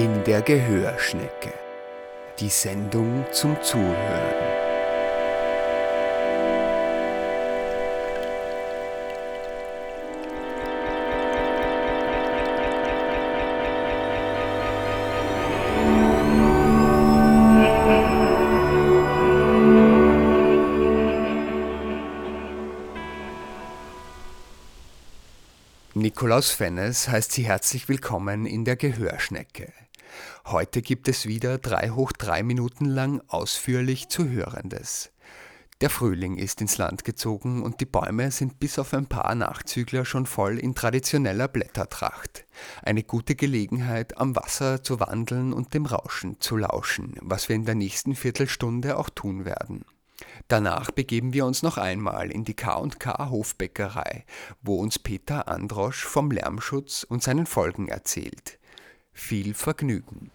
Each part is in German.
In der Gehörschnecke. Die Sendung zum Zuhören. Nikolaus Fennes heißt Sie herzlich willkommen in der Gehörschnecke. Heute gibt es wieder drei hoch drei Minuten lang ausführlich zu Hörendes. Der Frühling ist ins Land gezogen und die Bäume sind bis auf ein paar Nachzügler schon voll in traditioneller Blättertracht. Eine gute Gelegenheit, am Wasser zu wandeln und dem Rauschen zu lauschen, was wir in der nächsten Viertelstunde auch tun werden. Danach begeben wir uns noch einmal in die K&K Hofbäckerei, wo uns Peter Androsch vom Lärmschutz und seinen Folgen erzählt. Viel Vergnügen.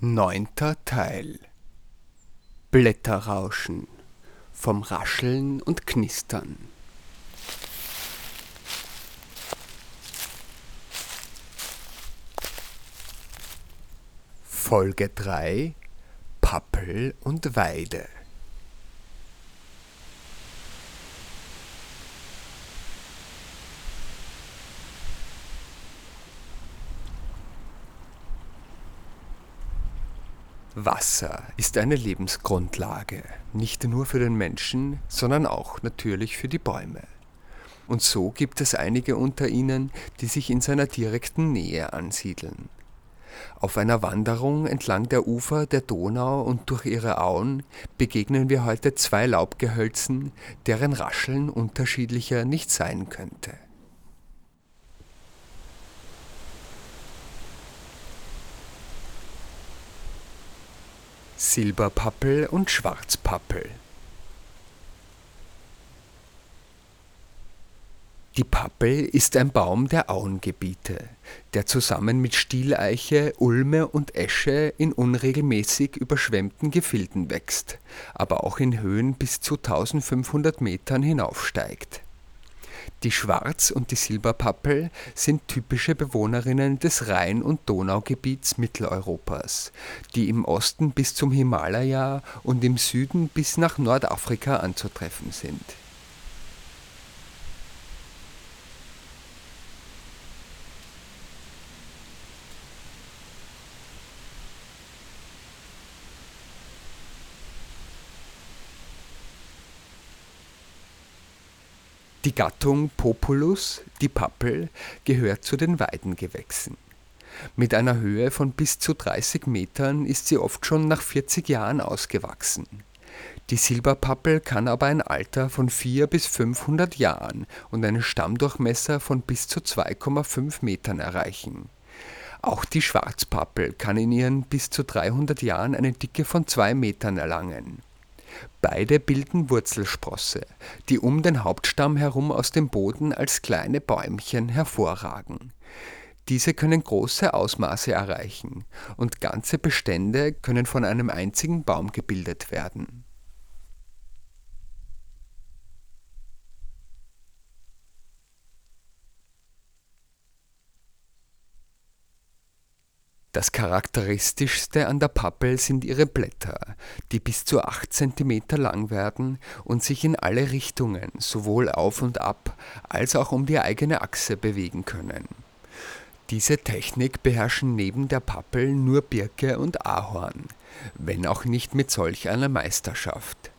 Neunter Teil. Blätterrauschen. Vom Rascheln und Knistern. Folge 3 Pappel und Weide Wasser ist eine Lebensgrundlage, nicht nur für den Menschen, sondern auch natürlich für die Bäume. Und so gibt es einige unter ihnen, die sich in seiner direkten Nähe ansiedeln. Auf einer Wanderung entlang der Ufer der Donau und durch ihre Auen begegnen wir heute zwei Laubgehölzen, deren Rascheln unterschiedlicher nicht sein könnte. Silberpappel und Schwarzpappel. Die Pappel ist ein Baum der Auengebiete, der zusammen mit Stieleiche, Ulme und Esche in unregelmäßig überschwemmten Gefilden wächst, aber auch in Höhen bis zu 1500 Metern hinaufsteigt. Die Schwarz- und die Silberpappel sind typische Bewohnerinnen des Rhein- und Donaugebiets Mitteleuropas, die im Osten bis zum Himalaya und im Süden bis nach Nordafrika anzutreffen sind Die Gattung Populus, die Pappel, gehört zu den Weidengewächsen. Mit einer Höhe von bis zu 30 Metern ist sie oft schon nach 40 Jahren ausgewachsen. Die Silberpappel kann aber ein Alter von 4 bis 500 Jahren und einen Stammdurchmesser von bis zu 2,5 Metern erreichen. Auch die Schwarzpappel kann in ihren bis zu 300 Jahren eine Dicke von 2 Metern erlangen Beide bilden Wurzelsprosse, die um den Hauptstamm herum aus dem Boden als kleine Bäumchen hervorragen. Diese können große Ausmaße erreichen und ganze Bestände können von einem einzigen Baum gebildet werden Das charakteristischste an der Pappel sind ihre Blätter, die bis zu 8 cm lang werden und sich in alle Richtungen, sowohl auf und ab als auch um die eigene Achse bewegen können. Diese Technik beherrschen neben der Pappel nur Birke und Ahorn, wenn auch nicht mit solch einer Meisterschaft.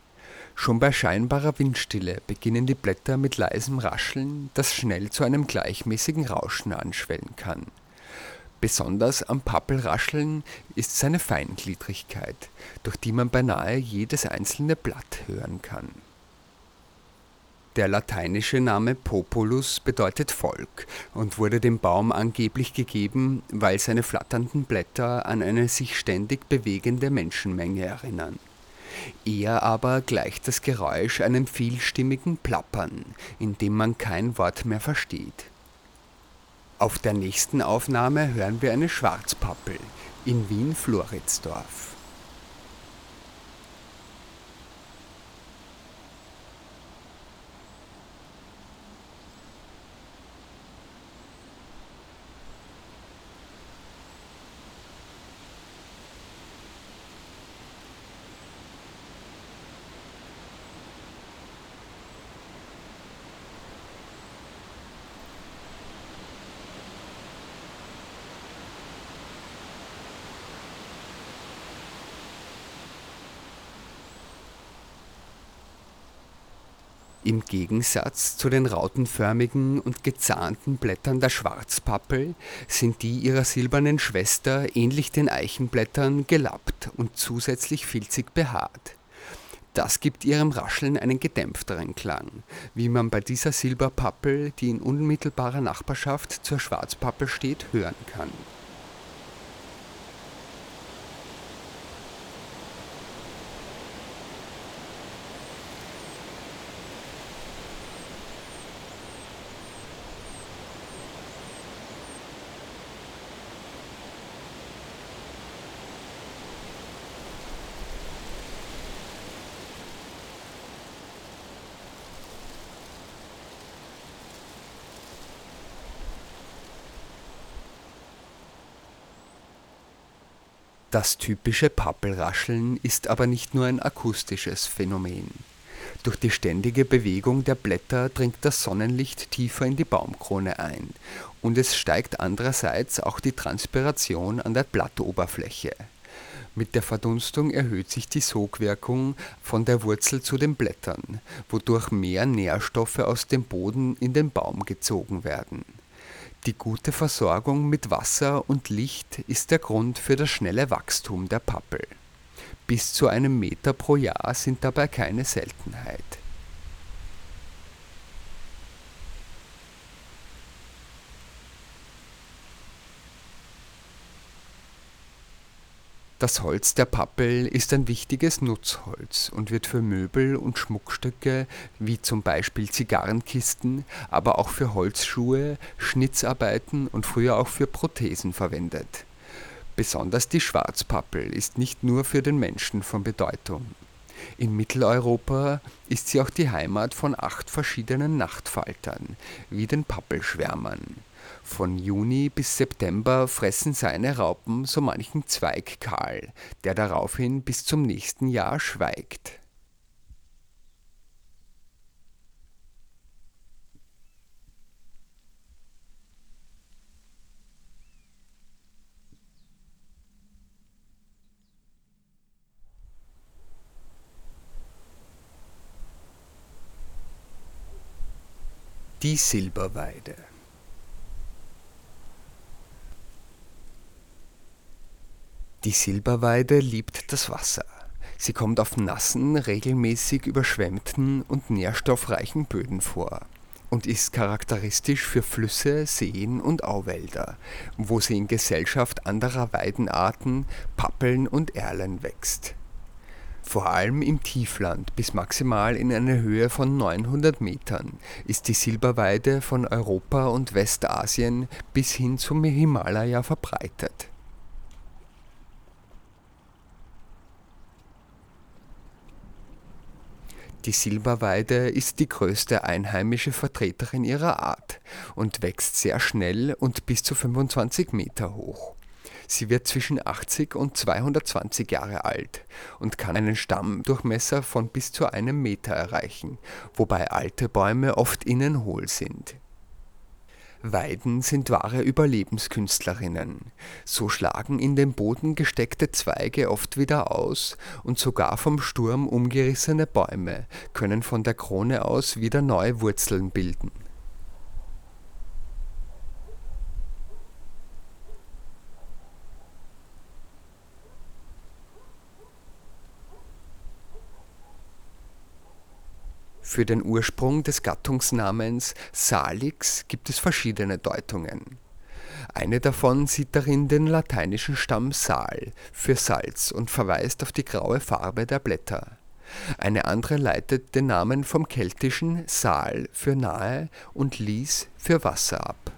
Schon bei scheinbarer Windstille beginnen die Blätter mit leisem Rascheln, das schnell zu einem gleichmäßigen Rauschen anschwellen kann Besonders am Pappelrascheln ist seine Feingliedrigkeit, durch die man beinahe jedes einzelne Blatt hören kann. Der lateinische Name Populus bedeutet Volk und wurde dem Baum angeblich gegeben, weil seine flatternden Blätter an eine sich ständig bewegende Menschenmenge erinnern. Eher aber gleicht das Geräusch einem vielstimmigen Plappern, in dem man kein Wort mehr versteht auf der nächsten Aufnahme hören wir eine Schwarzpappel, in Wien-Floridsdorf. Im Gegensatz zu den rautenförmigen und gezahnten Blättern der Schwarzpappel sind die ihrer silbernen Schwester ähnlich den Eichenblättern gelappt und zusätzlich filzig behaart. Das gibt ihrem Rascheln einen gedämpfteren Klang, wie man bei dieser Silberpappel, die in unmittelbarer Nachbarschaft zur Schwarzpappel steht, hören kann Das typische Pappelrascheln ist aber nicht nur ein akustisches Phänomen. Durch die ständige Bewegung der Blätter dringt das Sonnenlicht tiefer in die Baumkrone ein und es steigt andererseits auch die Transpiration an der Blattoberfläche. Mit der Verdunstung erhöht sich die Sogwirkung von der Wurzel zu den Blättern, wodurch mehr Nährstoffe aus dem Boden in den Baum gezogen werden die gute Versorgung mit Wasser und Licht ist der Grund für das schnelle Wachstum der Pappel. Bis zu einem Meter pro Jahr sind dabei keine Seltenheit Das Holz der Pappel ist ein wichtiges Nutzholz und wird für Möbel und Schmuckstücke wie zum Beispiel Zigarrenkisten, aber auch für Holzschuhe, Schnitzarbeiten und früher auch für Prothesen verwendet. Besonders die Schwarzpappel ist nicht nur für den Menschen von Bedeutung. In Mitteleuropa ist sie auch die Heimat von acht verschiedenen Nachtfaltern, wie den Pappelschwärmern von Juni bis September fressen seine Raupen so manchen Zweig kahl, der daraufhin bis zum nächsten Jahr schweigt. Die Silberweide Die Silberweide liebt das Wasser. Sie kommt auf nassen, regelmäßig überschwemmten und nährstoffreichen Böden vor und ist charakteristisch für Flüsse, Seen und Auwälder, wo sie in Gesellschaft anderer Weidenarten, Pappeln und Erlen wächst. Vor allem im Tiefland bis maximal in eine Höhe von 900 Metern ist die Silberweide von Europa und Westasien bis hin zum Himalaya verbreitet Die Silberweide ist die größte einheimische Vertreterin ihrer Art und wächst sehr schnell und bis zu 25 Meter hoch. Sie wird zwischen 80 und 220 Jahre alt und kann einen Stammdurchmesser von bis zu einem Meter erreichen, wobei alte Bäume oft innen hohl sind Weiden sind wahre Überlebenskünstlerinnen. So schlagen in den Boden gesteckte Zweige oft wieder aus und sogar vom Sturm umgerissene Bäume können von der Krone aus wieder neue Wurzeln bilden Für den Ursprung des Gattungsnamens Salix gibt es verschiedene Deutungen. Eine davon sieht darin den lateinischen Stamm sal für Salz und verweist auf die graue Farbe der Blätter. Eine andere leitet den Namen vom keltischen sal für nahe und lis für Wasser ab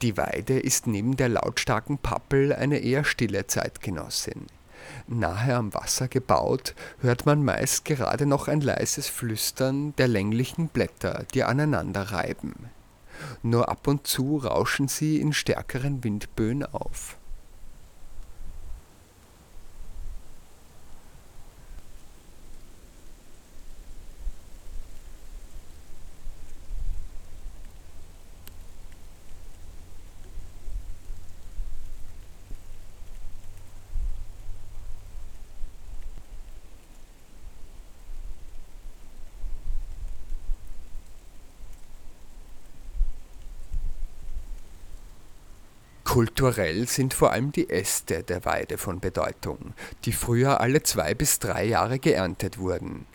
Die Weide ist neben der lautstarken Pappel eine eher stille Zeitgenossin. Nahe am Wasser gebaut, hört man meist gerade noch ein leises Flüstern der länglichen Blätter, die aneinander reiben. Nur ab und zu rauschen sie in stärkeren Windböen auf. Kulturell sind vor allem die Äste der Weide von Bedeutung, die früher alle zwei bis drei Jahre geerntet wurden.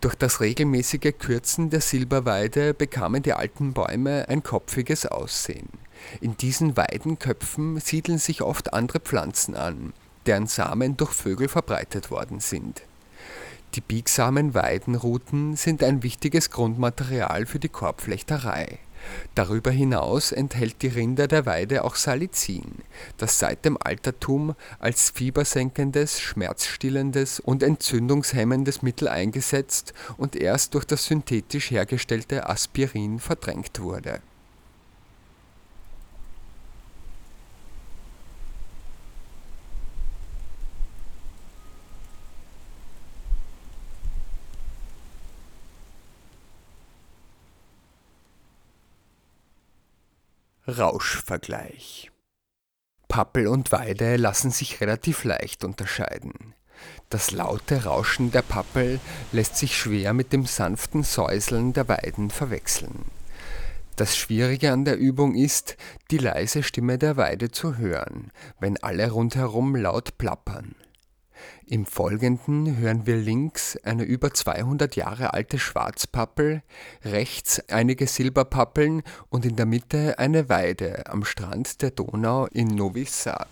Durch das regelmäßige Kürzen der Silberweide bekamen die alten Bäume ein kopfiges Aussehen. In diesen Weidenköpfen siedeln sich oft andere Pflanzen an, deren Samen durch Vögel verbreitet worden sind. Die biegsamen Weidenruten sind ein wichtiges Grundmaterial für die Korbflechterei Darüber hinaus enthält die Rinde der Weide auch Salicin, das seit dem Altertum als fiebersenkendes, schmerzstillendes und entzündungshemmendes Mittel eingesetzt und erst durch das synthetisch hergestellte Aspirin verdrängt wurde Rauschvergleich Pappel und Weide lassen sich relativ leicht unterscheiden. Das laute Rauschen der Pappel lässt sich schwer mit dem sanften Säuseln der Weiden verwechseln. Das Schwierige an der Übung ist, die leise Stimme der Weide zu hören, wenn alle rundherum laut plappern im Folgenden hören wir links eine über 200 Jahre alte Schwarzpappel, rechts einige Silberpappeln und in der Mitte eine Weide am Strand der Donau in Novi Sad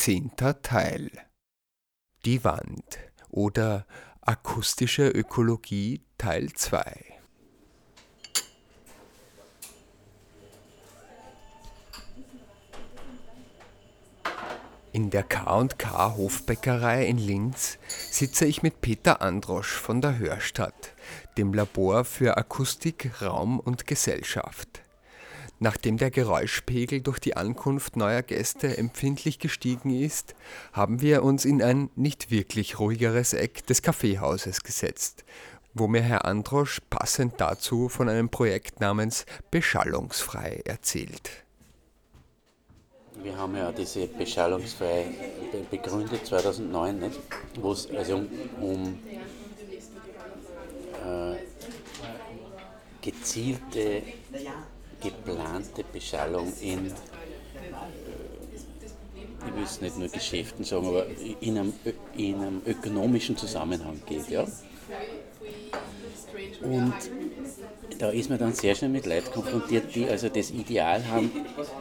Zehnter Teil. Die Wand oder akustische Ökologie Teil 2. In der K&K Hofbäckerei in Linz sitze ich mit Peter Androsch von der Hörstadt, dem Labor für Akustik, Raum und Gesellschaft. Nachdem der Geräuschpegel durch die Ankunft neuer Gäste empfindlich gestiegen ist, haben wir uns in ein nicht wirklich ruhigeres Eck des Kaffeehauses gesetzt, wo mir Herr Androsch passend dazu von einem Projekt namens Beschallungsfrei erzählt. Wir haben ja diese Beschallungsfrei begründet 2009, wo es also um, um äh, gezielte, geplante Beschallung in, äh, ich will es nicht nur Geschäften sagen, aber in einem, in einem ökonomischen Zusammenhang geht. Ja? Und da ist man dann sehr schnell mit Leuten konfrontiert, die also das Ideal haben,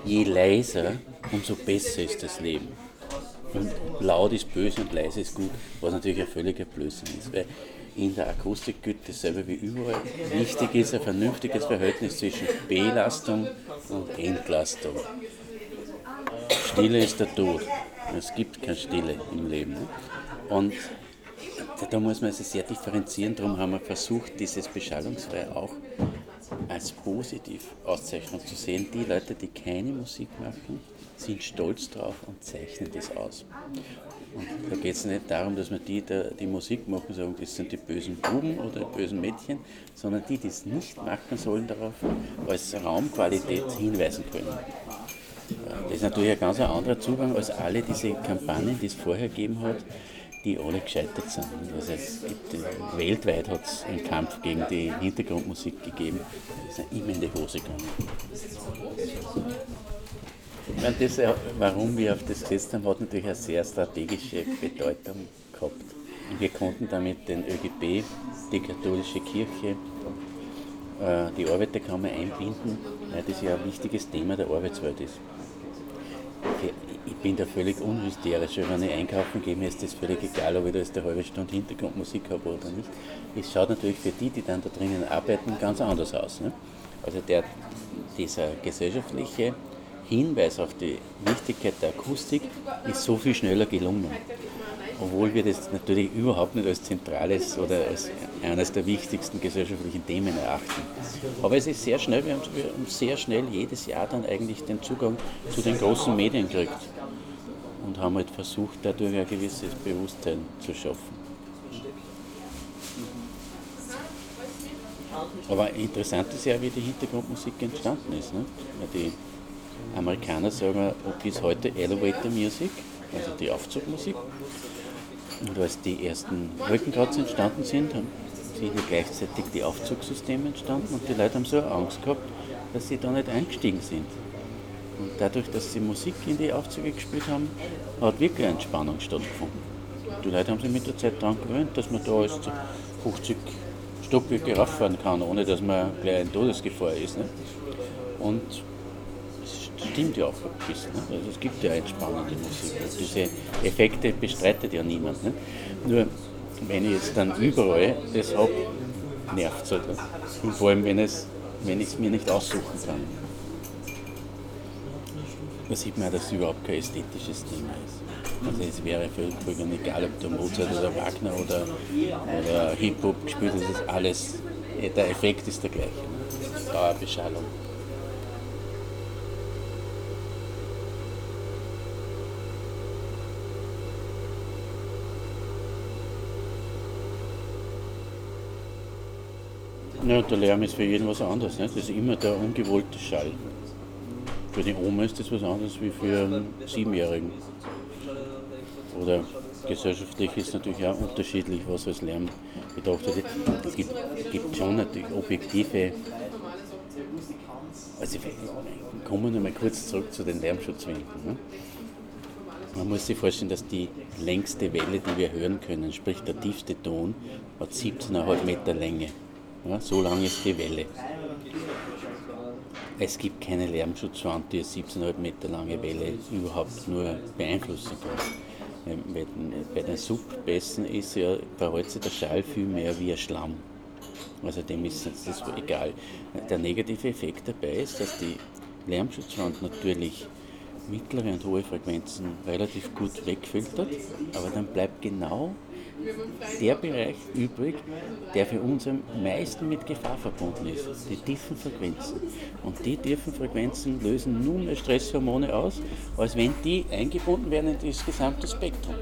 je leiser, umso besser ist das Leben. Und laut ist böse und leise ist gut, was natürlich ein völliger Blödsinn ist. Weil in der Akustik gilt dasselbe wie überall. Wichtig ist ein vernünftiges Verhältnis zwischen Belastung und Entlastung. Stille ist der Tod. Es gibt keine Stille im Leben. Und da muss man also sehr differenzieren. Darum haben wir versucht, dieses Beschallungsfrei auch als positiv Auszeichnung zu sehen. Die Leute, die keine Musik machen, sind stolz drauf und zeichnen das aus. Und da geht es nicht darum, dass man die, die, die Musik machen, sagen, das sind die bösen Buben oder die bösen Mädchen, sondern die, die es nicht machen, sollen darauf als Raumqualität hinweisen können. Das ist natürlich ein ganz anderer Zugang als alle diese Kampagnen, die es vorher gegeben hat, die alle gescheitert sind. Also es gibt, äh, weltweit hat es einen Kampf gegen die Hintergrundmusik gegeben. Das ist immer in die Hose gegangen. Ich meine, das, äh, warum wir auf das gesetzt haben, hat natürlich eine sehr strategische Bedeutung gehabt. Wir konnten damit den ÖGB, die katholische Kirche, äh, die Arbeiterkammer einbinden, weil das ja ein wichtiges Thema der Arbeitswelt ist ich bin da völlig unhysterisch. Wenn ich einkaufen gehe, mir ist das völlig egal, ob ich da jetzt eine halbe Stunde Hintergrundmusik habe oder nicht. Es schaut natürlich für die, die dann da drinnen arbeiten, ganz anders aus. Ne? Also der, dieser gesellschaftliche Hinweis auf die Wichtigkeit der Akustik ist so viel schneller gelungen. Obwohl wir das natürlich überhaupt nicht als zentrales oder als eines der wichtigsten gesellschaftlichen Themen erachten. Aber es ist sehr schnell, wir haben sehr schnell jedes Jahr dann eigentlich den Zugang zu den großen Medien gekriegt und haben halt versucht, dadurch ein gewisses Bewusstsein zu schaffen. Aber interessant ist ja, wie die Hintergrundmusik entstanden ist. Ne? Die Amerikaner sagen bis heute Elevator Music, also die Aufzugmusik. Und als die ersten Wolkenkratzer entstanden sind, haben sind gleichzeitig die Aufzugssysteme entstanden und die Leute haben so Angst gehabt, dass sie da nicht eingestiegen sind. Und dadurch, dass sie Musik in die Aufzüge gespielt haben, hat wirklich eine Entspannung stattgefunden. Die Leute haben sich mit der Zeit daran gewöhnt, dass man da als 50 Stockwerke rauffahren kann, ohne dass man gleich in Todesgefahr ist. Ne? Und es stimmt ja auch ein bisschen. Ne? Also es gibt ja entspannende Musik. Und diese Effekte bestreitet ja niemand. Ne? Nur wenn ich jetzt dann überall das habe, nervt es halt. Ne? Und vor allem, wenn, es, wenn ich es mir nicht aussuchen kann da sieht man, dass es überhaupt kein ästhetisches Thema ist. Also es wäre für Krüger egal, ob der Mozart oder Wagner oder, oder Hip-Hop gespielt das ist alles, der Effekt ist der gleiche. Dauerbeschallung. Ja, der Lärm ist für jeden was anderes. Ne? Das ist immer der ungewollte Schall. Für die Oma ist das was anderes wie für einen Siebenjährigen. Oder gesellschaftlich ist natürlich auch unterschiedlich, was als Lärm bedacht wird. Es gibt, gibt schon natürlich objektive. Also, kommen wir mal kurz zurück zu den Lärmschutzwänden. Ne? Man muss sich vorstellen, dass die längste Welle, die wir hören können, sprich der tiefste Ton, hat 17,5 Meter Länge. Ja, so lang ist die Welle. Es gibt keine Lärmschutzwand, die eine 17,5 Meter lange Welle überhaupt nur beeinflussen kann. Bei den Subbässen ist ja, verhält sich der Schall viel mehr wie ein Schlamm. Also dem ist das egal. Der negative Effekt dabei ist, dass die Lärmschutzwand natürlich mittlere und hohe Frequenzen relativ gut wegfiltert, aber dann bleibt genau der Bereich übrig, der für uns am meisten mit Gefahr verbunden ist, die tiefen Frequenzen. Und die tiefen Frequenzen lösen nun mehr Stresshormone aus, als wenn die eingebunden werden in das gesamte Spektrum.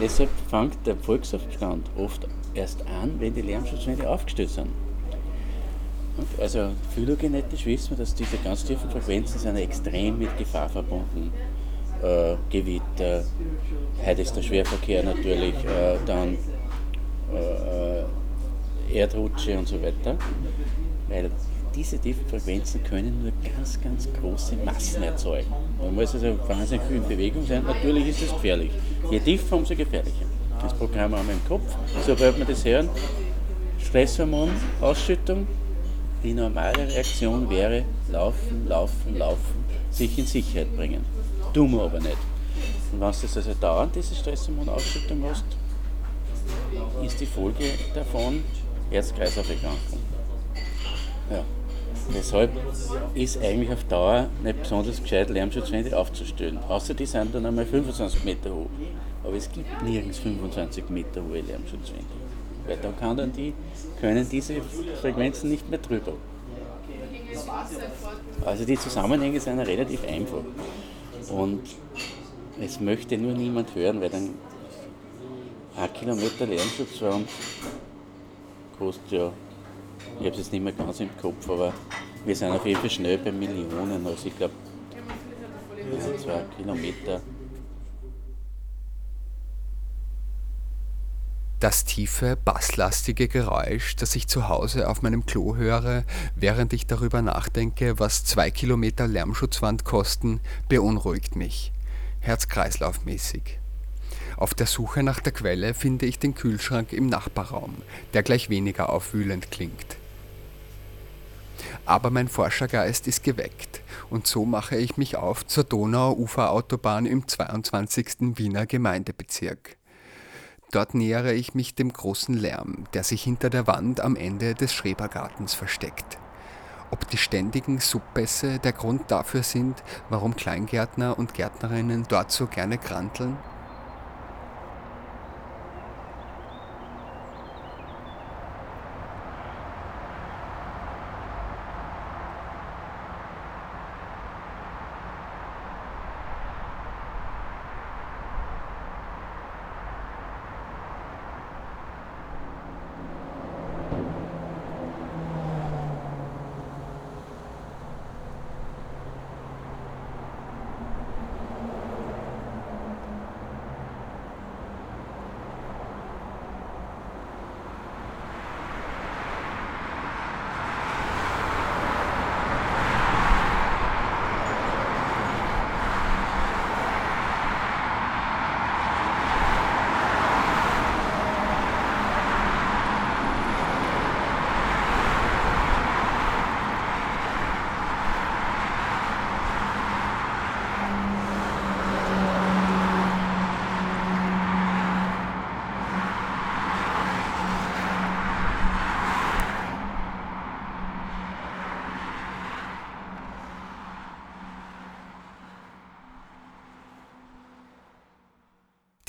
Deshalb fängt der Volksaufstand oft erst an, wenn die Lärmschutzwände aufgestellt sind. Und also phylogenetisch wissen wir, dass diese ganz tiefen Frequenzen sind extrem mit Gefahr verbunden äh, Gewitter, heute ist der Schwerverkehr natürlich, äh, dann äh, Erdrutsche und so weiter, weil diese tiefen Frequenzen können nur ganz, ganz große Massen erzeugen. Man muss also wahnsinnig viel in Bewegung sein. Natürlich ist es gefährlich. Je tiefer, umso gefährlicher. Das Programm haben wir im Kopf. Sobald wir das hören, Stresshormonausschüttung, die normale Reaktion wäre laufen, laufen, laufen, sich in Sicherheit bringen. Tun wir aber nicht. Und wenn du das also dauernd diese Stresshormonausschüttung hast, ist die Folge davon Herz-Kreislauf-Erkrankung. Ja. Deshalb ist eigentlich auf Dauer nicht besonders gescheit, Lärmschutzwände aufzustellen. Außer die sind dann einmal 25 Meter hoch. Aber es gibt nirgends 25 Meter hohe Lärmschutzwände. Weil da kann dann die, können diese Frequenzen nicht mehr drüber. Also die Zusammenhänge sind relativ einfach. Und es möchte nur niemand hören, weil dann ein Kilometer Lärmschutzraum kostet ja, ich habe es jetzt nicht mehr ganz im Kopf, aber wir sind auf jeden Fall schnell bei Millionen. Also ich glaube, ja, zwei Kilometer. Das tiefe, basslastige Geräusch, das ich zu Hause auf meinem Klo höre, während ich darüber nachdenke, was zwei Kilometer Lärmschutzwand kosten, beunruhigt mich, herz-kreislauf-mäßig. Auf der Suche nach der Quelle finde ich den Kühlschrank im Nachbarraum, der gleich weniger aufwühlend klingt. Aber mein Forschergeist ist geweckt und so mache ich mich auf zur Donau-Uferautobahn im 22. Wiener Gemeindebezirk. Dort nähere ich mich dem großen Lärm, der sich hinter der Wand am Ende des Schrebergartens versteckt. Ob die ständigen Subbässe der Grund dafür sind, warum Kleingärtner und Gärtnerinnen dort so gerne kranteln?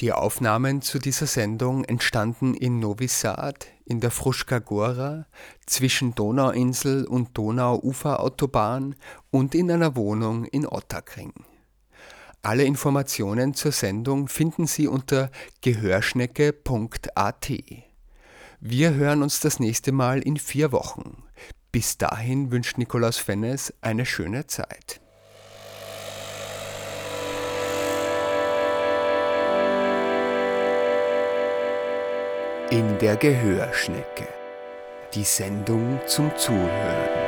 Die Aufnahmen zu dieser Sendung entstanden in Novi Sad, in der Fruška Gora, zwischen Donauinsel und Donau-Uferautobahn und in einer Wohnung in Ottakring. Alle Informationen zur Sendung finden Sie unter gehörschnecke.at. Wir hören uns das nächste Mal in vier Wochen. Bis dahin wünscht Nikolaus Fennes eine schöne Zeit. In der Gehörschnecke. Die Sendung zum Zuhören.